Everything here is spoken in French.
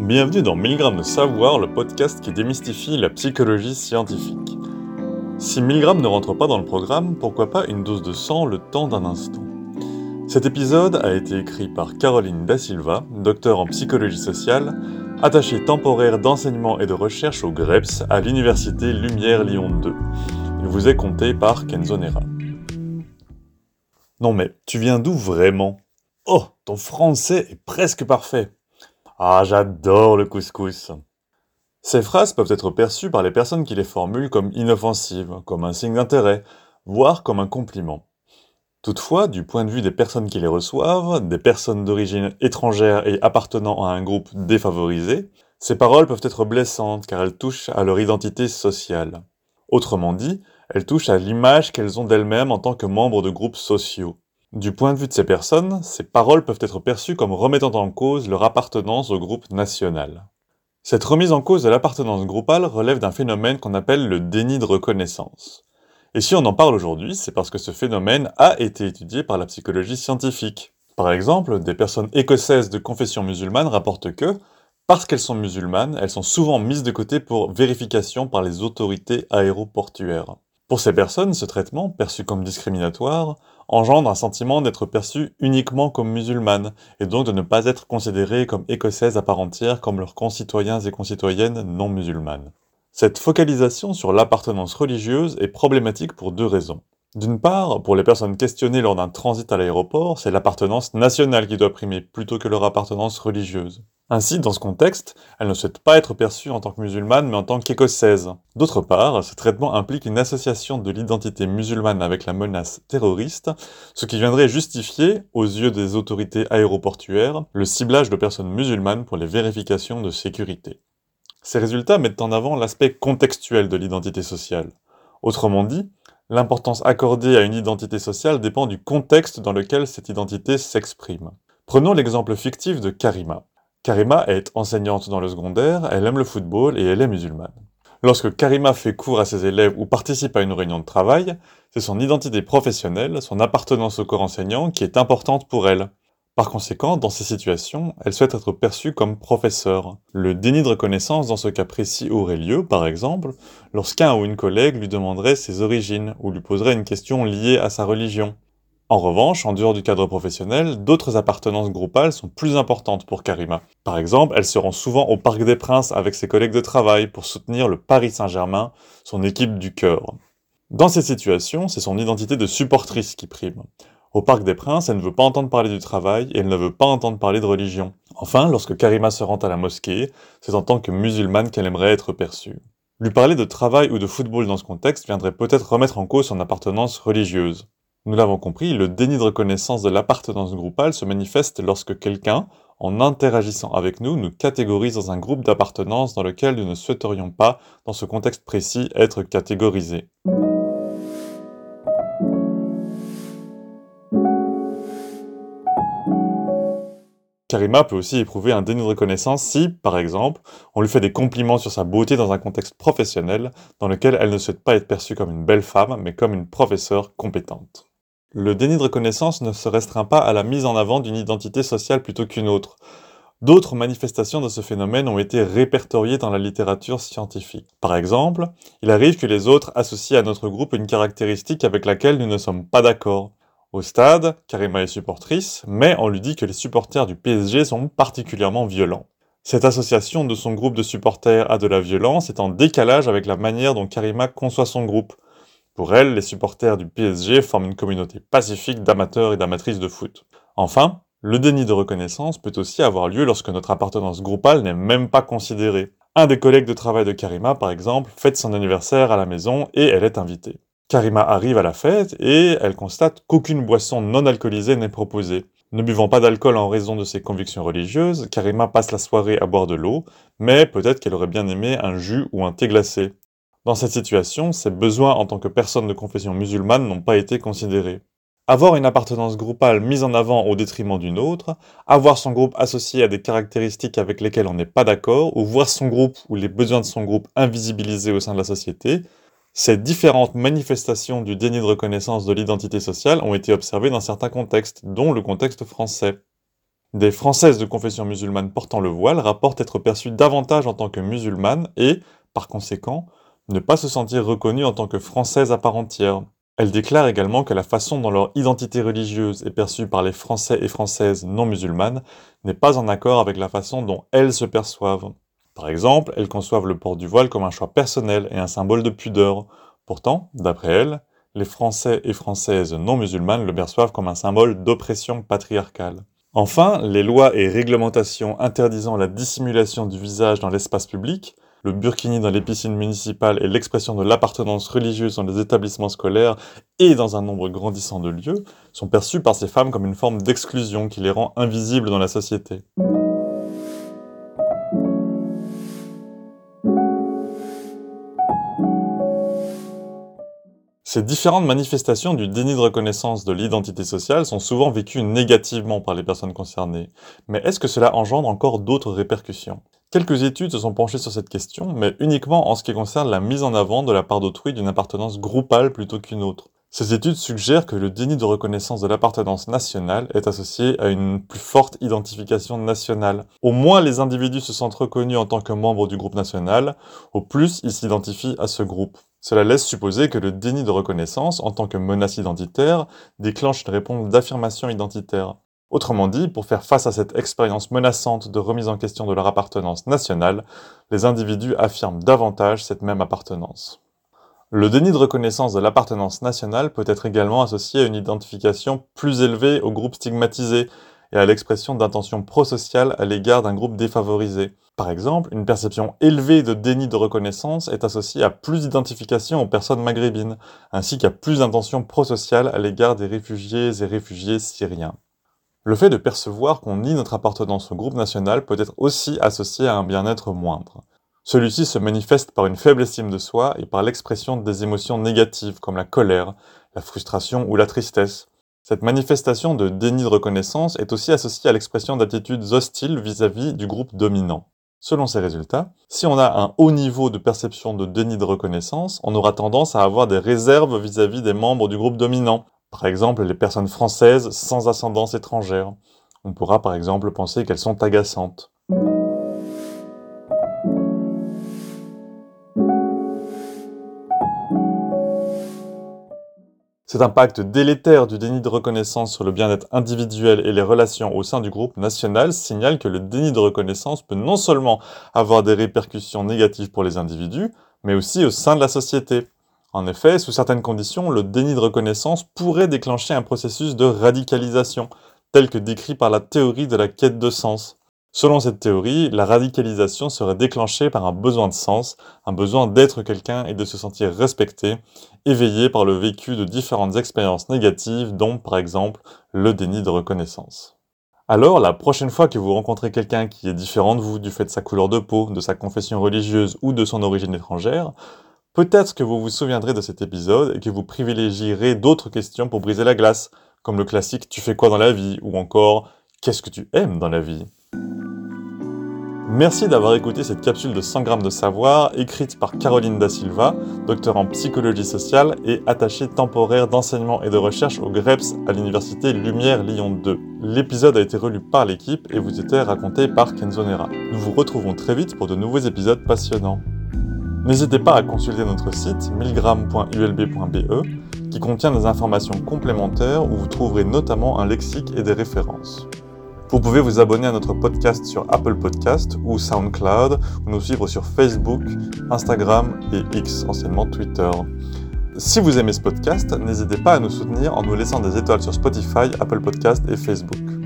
Bienvenue dans 1000 grammes de savoir, le podcast qui démystifie la psychologie scientifique. Si 1000 grammes ne rentre pas dans le programme, pourquoi pas une dose de sang le temps d'un instant? Cet épisode a été écrit par Caroline Da Silva, docteur en psychologie sociale, attachée temporaire d'enseignement et de recherche au GREPS à l'université Lumière Lyon 2. Il vous est compté par Kenzo Nera. Non mais, tu viens d'où vraiment? Oh, ton français est presque parfait. Ah, j'adore le couscous. Ces phrases peuvent être perçues par les personnes qui les formulent comme inoffensives, comme un signe d'intérêt, voire comme un compliment. Toutefois, du point de vue des personnes qui les reçoivent, des personnes d'origine étrangère et appartenant à un groupe défavorisé, ces paroles peuvent être blessantes car elles touchent à leur identité sociale. Autrement dit, elles touchent à l'image qu'elles ont d'elles-mêmes en tant que membres de groupes sociaux. Du point de vue de ces personnes, ces paroles peuvent être perçues comme remettant en cause leur appartenance au groupe national. Cette remise en cause de l'appartenance groupale relève d'un phénomène qu'on appelle le déni de reconnaissance. Et si on en parle aujourd'hui, c'est parce que ce phénomène a été étudié par la psychologie scientifique. Par exemple, des personnes écossaises de confession musulmane rapportent que, parce qu'elles sont musulmanes, elles sont souvent mises de côté pour vérification par les autorités aéroportuaires. Pour ces personnes, ce traitement, perçu comme discriminatoire, engendre un sentiment d'être perçues uniquement comme musulmanes, et donc de ne pas être considérées comme écossaises à part entière comme leurs concitoyens et concitoyennes non musulmanes. Cette focalisation sur l'appartenance religieuse est problématique pour deux raisons. D'une part, pour les personnes questionnées lors d'un transit à l'aéroport, c'est l'appartenance nationale qui doit primer plutôt que leur appartenance religieuse. Ainsi, dans ce contexte, elles ne souhaitent pas être perçues en tant que musulmanes mais en tant qu'écossaises. D'autre part, ce traitement implique une association de l'identité musulmane avec la menace terroriste, ce qui viendrait justifier, aux yeux des autorités aéroportuaires, le ciblage de personnes musulmanes pour les vérifications de sécurité. Ces résultats mettent en avant l'aspect contextuel de l'identité sociale. Autrement dit, L'importance accordée à une identité sociale dépend du contexte dans lequel cette identité s'exprime. Prenons l'exemple fictif de Karima. Karima est enseignante dans le secondaire, elle aime le football et elle est musulmane. Lorsque Karima fait cours à ses élèves ou participe à une réunion de travail, c'est son identité professionnelle, son appartenance au corps enseignant qui est importante pour elle. Par conséquent, dans ces situations, elle souhaite être perçue comme professeur. Le déni de reconnaissance dans ce cas précis aurait lieu, par exemple, lorsqu'un ou une collègue lui demanderait ses origines ou lui poserait une question liée à sa religion. En revanche, en dehors du cadre professionnel, d'autres appartenances groupales sont plus importantes pour Karima. Par exemple, elle se rend souvent au Parc des Princes avec ses collègues de travail pour soutenir le Paris Saint-Germain, son équipe du cœur. Dans ces situations, c'est son identité de supportrice qui prime. Au Parc des Princes, elle ne veut pas entendre parler du travail et elle ne veut pas entendre parler de religion. Enfin, lorsque Karima se rend à la mosquée, c'est en tant que musulmane qu'elle aimerait être perçue. Lui parler de travail ou de football dans ce contexte viendrait peut-être remettre en cause son appartenance religieuse. Nous l'avons compris, le déni de reconnaissance de l'appartenance groupale se manifeste lorsque quelqu'un, en interagissant avec nous, nous catégorise dans un groupe d'appartenance dans lequel nous ne souhaiterions pas, dans ce contexte précis, être catégorisés. Karima peut aussi éprouver un déni de reconnaissance si, par exemple, on lui fait des compliments sur sa beauté dans un contexte professionnel dans lequel elle ne souhaite pas être perçue comme une belle femme, mais comme une professeure compétente. Le déni de reconnaissance ne se restreint pas à la mise en avant d'une identité sociale plutôt qu'une autre. D'autres manifestations de ce phénomène ont été répertoriées dans la littérature scientifique. Par exemple, il arrive que les autres associent à notre groupe une caractéristique avec laquelle nous ne sommes pas d'accord. Au stade, Karima est supportrice, mais on lui dit que les supporters du PSG sont particulièrement violents. Cette association de son groupe de supporters à de la violence est en décalage avec la manière dont Karima conçoit son groupe. Pour elle, les supporters du PSG forment une communauté pacifique d'amateurs et d'amatrices de foot. Enfin, le déni de reconnaissance peut aussi avoir lieu lorsque notre appartenance groupale n'est même pas considérée. Un des collègues de travail de Karima, par exemple, fête son anniversaire à la maison et elle est invitée. Karima arrive à la fête et elle constate qu'aucune boisson non alcoolisée n'est proposée. Ne buvant pas d'alcool en raison de ses convictions religieuses, Karima passe la soirée à boire de l'eau, mais peut-être qu'elle aurait bien aimé un jus ou un thé glacé. Dans cette situation, ses besoins en tant que personne de confession musulmane n'ont pas été considérés. Avoir une appartenance groupale mise en avant au détriment d'une autre, avoir son groupe associé à des caractéristiques avec lesquelles on n'est pas d'accord, ou voir son groupe ou les besoins de son groupe invisibilisés au sein de la société, ces différentes manifestations du déni de reconnaissance de l'identité sociale ont été observées dans certains contextes, dont le contexte français. Des Françaises de confession musulmane portant le voile rapportent être perçues davantage en tant que musulmanes et, par conséquent, ne pas se sentir reconnues en tant que Françaises à part entière. Elles déclarent également que la façon dont leur identité religieuse est perçue par les Français et Françaises non musulmanes n'est pas en accord avec la façon dont elles se perçoivent. Par exemple, elles conçoivent le port du voile comme un choix personnel et un symbole de pudeur. Pourtant, d'après elles, les Français et Françaises non musulmanes le perçoivent comme un symbole d'oppression patriarcale. Enfin, les lois et réglementations interdisant la dissimulation du visage dans l'espace public, le burkini dans les piscines municipales et l'expression de l'appartenance religieuse dans les établissements scolaires et dans un nombre grandissant de lieux, sont perçus par ces femmes comme une forme d'exclusion qui les rend invisibles dans la société. Ces différentes manifestations du déni de reconnaissance de l'identité sociale sont souvent vécues négativement par les personnes concernées. Mais est-ce que cela engendre encore d'autres répercussions? Quelques études se sont penchées sur cette question, mais uniquement en ce qui concerne la mise en avant de la part d'autrui d'une appartenance groupale plutôt qu'une autre. Ces études suggèrent que le déni de reconnaissance de l'appartenance nationale est associé à une plus forte identification nationale. Au moins les individus se sentent reconnus en tant que membres du groupe national, au plus ils s'identifient à ce groupe. Cela laisse supposer que le déni de reconnaissance, en tant que menace identitaire, déclenche une réponse d'affirmation identitaire. Autrement dit, pour faire face à cette expérience menaçante de remise en question de leur appartenance nationale, les individus affirment davantage cette même appartenance. Le déni de reconnaissance de l'appartenance nationale peut être également associé à une identification plus élevée au groupe stigmatisé, et à l'expression d'intentions prosociales à l'égard d'un groupe défavorisé. Par exemple, une perception élevée de déni de reconnaissance est associée à plus d'identification aux personnes maghrébines, ainsi qu'à plus d'intentions prosociales à l'égard des réfugiés et réfugiés syriens. Le fait de percevoir qu'on nie notre appartenance au groupe national peut être aussi associé à un bien-être moindre. Celui-ci se manifeste par une faible estime de soi et par l'expression des émotions négatives comme la colère, la frustration ou la tristesse, cette manifestation de déni de reconnaissance est aussi associée à l'expression d'attitudes hostiles vis-à-vis du groupe dominant. Selon ces résultats, si on a un haut niveau de perception de déni de reconnaissance, on aura tendance à avoir des réserves vis-à-vis des membres du groupe dominant, par exemple les personnes françaises sans ascendance étrangère. On pourra par exemple penser qu'elles sont agaçantes. Cet impact délétère du déni de reconnaissance sur le bien-être individuel et les relations au sein du groupe national signale que le déni de reconnaissance peut non seulement avoir des répercussions négatives pour les individus, mais aussi au sein de la société. En effet, sous certaines conditions, le déni de reconnaissance pourrait déclencher un processus de radicalisation, tel que décrit par la théorie de la quête de sens. Selon cette théorie, la radicalisation serait déclenchée par un besoin de sens, un besoin d'être quelqu'un et de se sentir respecté, éveillé par le vécu de différentes expériences négatives, dont par exemple le déni de reconnaissance. Alors, la prochaine fois que vous rencontrez quelqu'un qui est différent de vous du fait de sa couleur de peau, de sa confession religieuse ou de son origine étrangère, peut-être que vous vous souviendrez de cet épisode et que vous privilégierez d'autres questions pour briser la glace, comme le classique Tu fais quoi dans la vie? ou encore Qu'est-ce que tu aimes dans la vie? Merci d'avoir écouté cette capsule de 100 grammes de savoir écrite par Caroline Da Silva, docteur en psychologie sociale et attachée temporaire d'enseignement et de recherche au GREPS à l'université Lumière Lyon 2. L'épisode a été relu par l'équipe et vous était raconté par Kenzo Nera. Nous vous retrouvons très vite pour de nouveaux épisodes passionnants. N'hésitez pas à consulter notre site 1000g.ulb.be qui contient des informations complémentaires où vous trouverez notamment un lexique et des références. Vous pouvez vous abonner à notre podcast sur Apple Podcast ou SoundCloud, ou nous suivre sur Facebook, Instagram et X, anciennement Twitter. Si vous aimez ce podcast, n'hésitez pas à nous soutenir en nous laissant des étoiles sur Spotify, Apple Podcast et Facebook.